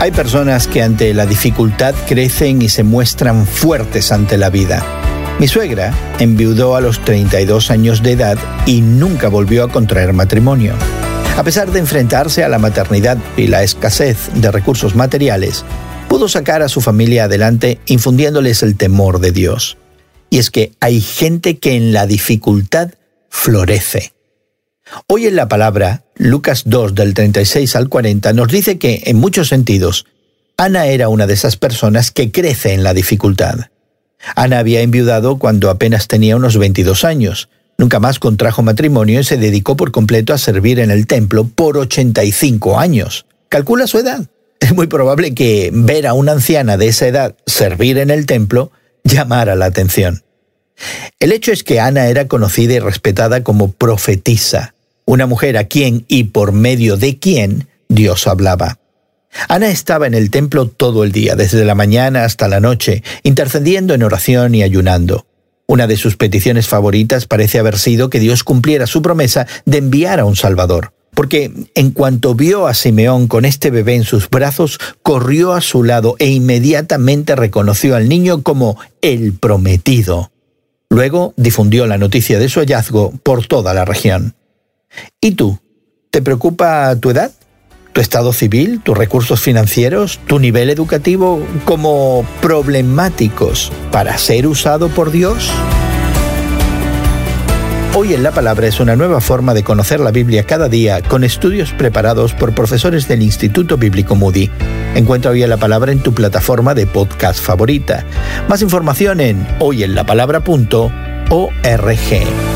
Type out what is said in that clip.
Hay personas que ante la dificultad crecen y se muestran fuertes ante la vida. Mi suegra enviudó a los 32 años de edad y nunca volvió a contraer matrimonio. A pesar de enfrentarse a la maternidad y la escasez de recursos materiales, pudo sacar a su familia adelante infundiéndoles el temor de Dios. Y es que hay gente que en la dificultad florece. Hoy en la palabra, Lucas 2 del 36 al 40 nos dice que, en muchos sentidos, Ana era una de esas personas que crece en la dificultad. Ana había enviudado cuando apenas tenía unos 22 años. Nunca más contrajo matrimonio y se dedicó por completo a servir en el templo por 85 años. Calcula su edad. Es muy probable que ver a una anciana de esa edad servir en el templo llamara la atención. El hecho es que Ana era conocida y respetada como profetisa, una mujer a quien y por medio de quien Dios hablaba. Ana estaba en el templo todo el día, desde la mañana hasta la noche, intercediendo en oración y ayunando. Una de sus peticiones favoritas parece haber sido que Dios cumpliera su promesa de enviar a un Salvador, porque en cuanto vio a Simeón con este bebé en sus brazos, corrió a su lado e inmediatamente reconoció al niño como el prometido. Luego difundió la noticia de su hallazgo por toda la región. ¿Y tú? ¿Te preocupa tu edad? ¿Tu estado civil? ¿Tus recursos financieros? ¿Tu nivel educativo como problemáticos para ser usado por Dios? Hoy en la Palabra es una nueva forma de conocer la Biblia cada día con estudios preparados por profesores del Instituto Bíblico Moody. Encuentra Hoy en la Palabra en tu plataforma de podcast favorita. Más información en hoyenlapalabra.org.